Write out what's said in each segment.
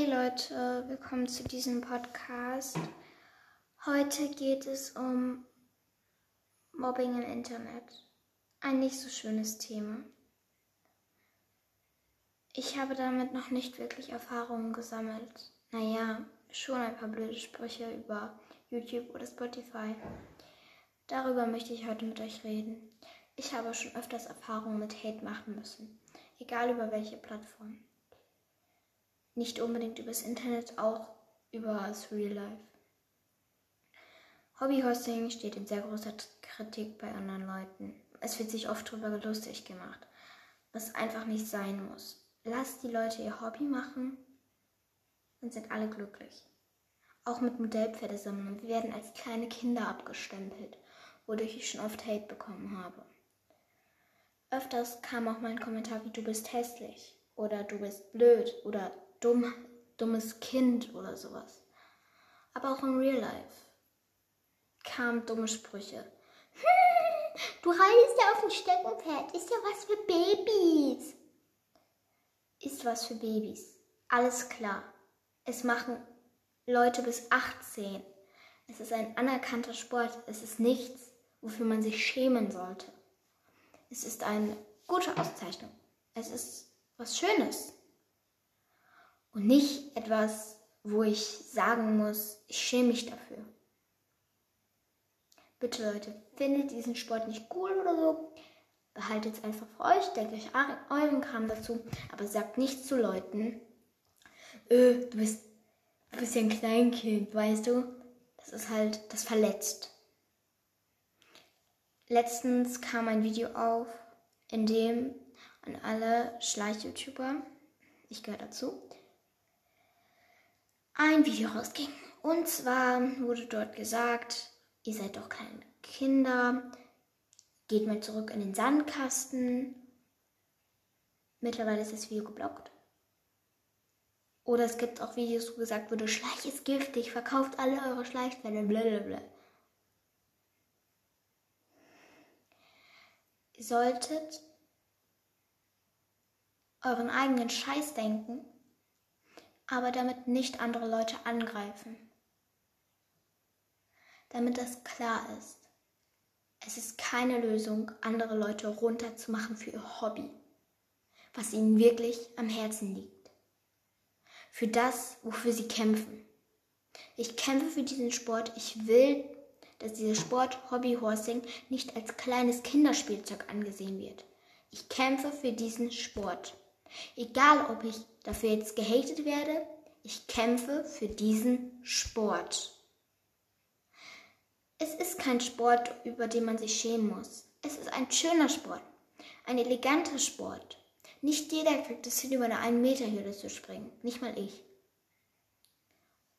Hey Leute, willkommen zu diesem Podcast. Heute geht es um Mobbing im Internet. Ein nicht so schönes Thema. Ich habe damit noch nicht wirklich Erfahrungen gesammelt. Naja, schon ein paar blöde Sprüche über YouTube oder Spotify. Darüber möchte ich heute mit euch reden. Ich habe schon öfters Erfahrungen mit Hate machen müssen, egal über welche Plattform. Nicht unbedingt übers Internet, auch über das Real Life. Hobbyhosting steht in sehr großer Kritik bei anderen Leuten. Es wird sich oft darüber lustig gemacht, was einfach nicht sein muss. Lasst die Leute ihr Hobby machen, dann sind alle glücklich. Auch mit Modellpferde sammeln. Wir werden als kleine Kinder abgestempelt, wodurch ich schon oft Hate bekommen habe. Öfters kam auch mein Kommentar wie du bist hässlich oder du bist blöd oder dumm, dummes Kind oder sowas. Aber auch in Real Life kamen dumme Sprüche. Du reitest ja auf dem Steckenpferd. Ist ja was für Babys. Ist was für Babys. Alles klar. Es machen Leute bis 18. Es ist ein anerkannter Sport. Es ist nichts, wofür man sich schämen sollte. Es ist eine gute Auszeichnung. Es ist was Schönes. Und nicht etwas, wo ich sagen muss, ich schäme mich dafür. Bitte Leute, findet diesen Sport nicht cool oder so, behaltet es einfach für euch, denkt euch euren Kram dazu, aber sagt nicht zu Leuten, äh, du bist, du bist ja ein Kleinkind, weißt du? Das ist halt, das verletzt. Letztens kam ein Video auf, in dem an alle Schleich-YouTuber, ich gehöre dazu, ein Video rausging. Und zwar wurde dort gesagt, ihr seid doch keine Kinder, geht mal zurück in den Sandkasten. Mittlerweile ist das Video geblockt. Oder es gibt auch Videos, wo gesagt wurde, Schleich ist giftig, verkauft alle eure Schleichfälle, blablabla. Ihr solltet euren eigenen Scheiß denken aber damit nicht andere Leute angreifen. Damit das klar ist. Es ist keine Lösung, andere Leute runterzumachen für ihr Hobby, was ihnen wirklich am Herzen liegt. Für das, wofür sie kämpfen. Ich kämpfe für diesen Sport. Ich will, dass dieser Sport Hobbyhorsing nicht als kleines Kinderspielzeug angesehen wird. Ich kämpfe für diesen Sport. Egal, ob ich dafür jetzt gehatet werde, ich kämpfe für diesen Sport. Es ist kein Sport, über den man sich schämen muss. Es ist ein schöner Sport, ein eleganter Sport. Nicht jeder kriegt es hin, über eine 1 Meter Hürde zu springen. Nicht mal ich.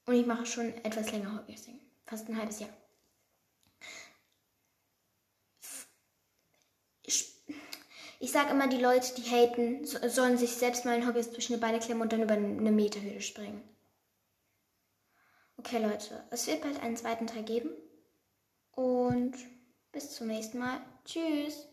Und ich mache schon etwas länger Hobbysing. Fast ein halbes Jahr. Ich sage immer, die Leute, die haten, sollen sich selbst mal ein Hobby zwischen die Beine klemmen und dann über eine Meterhöhe springen. Okay, Leute, es wird bald einen zweiten Teil geben. Und bis zum nächsten Mal. Tschüss.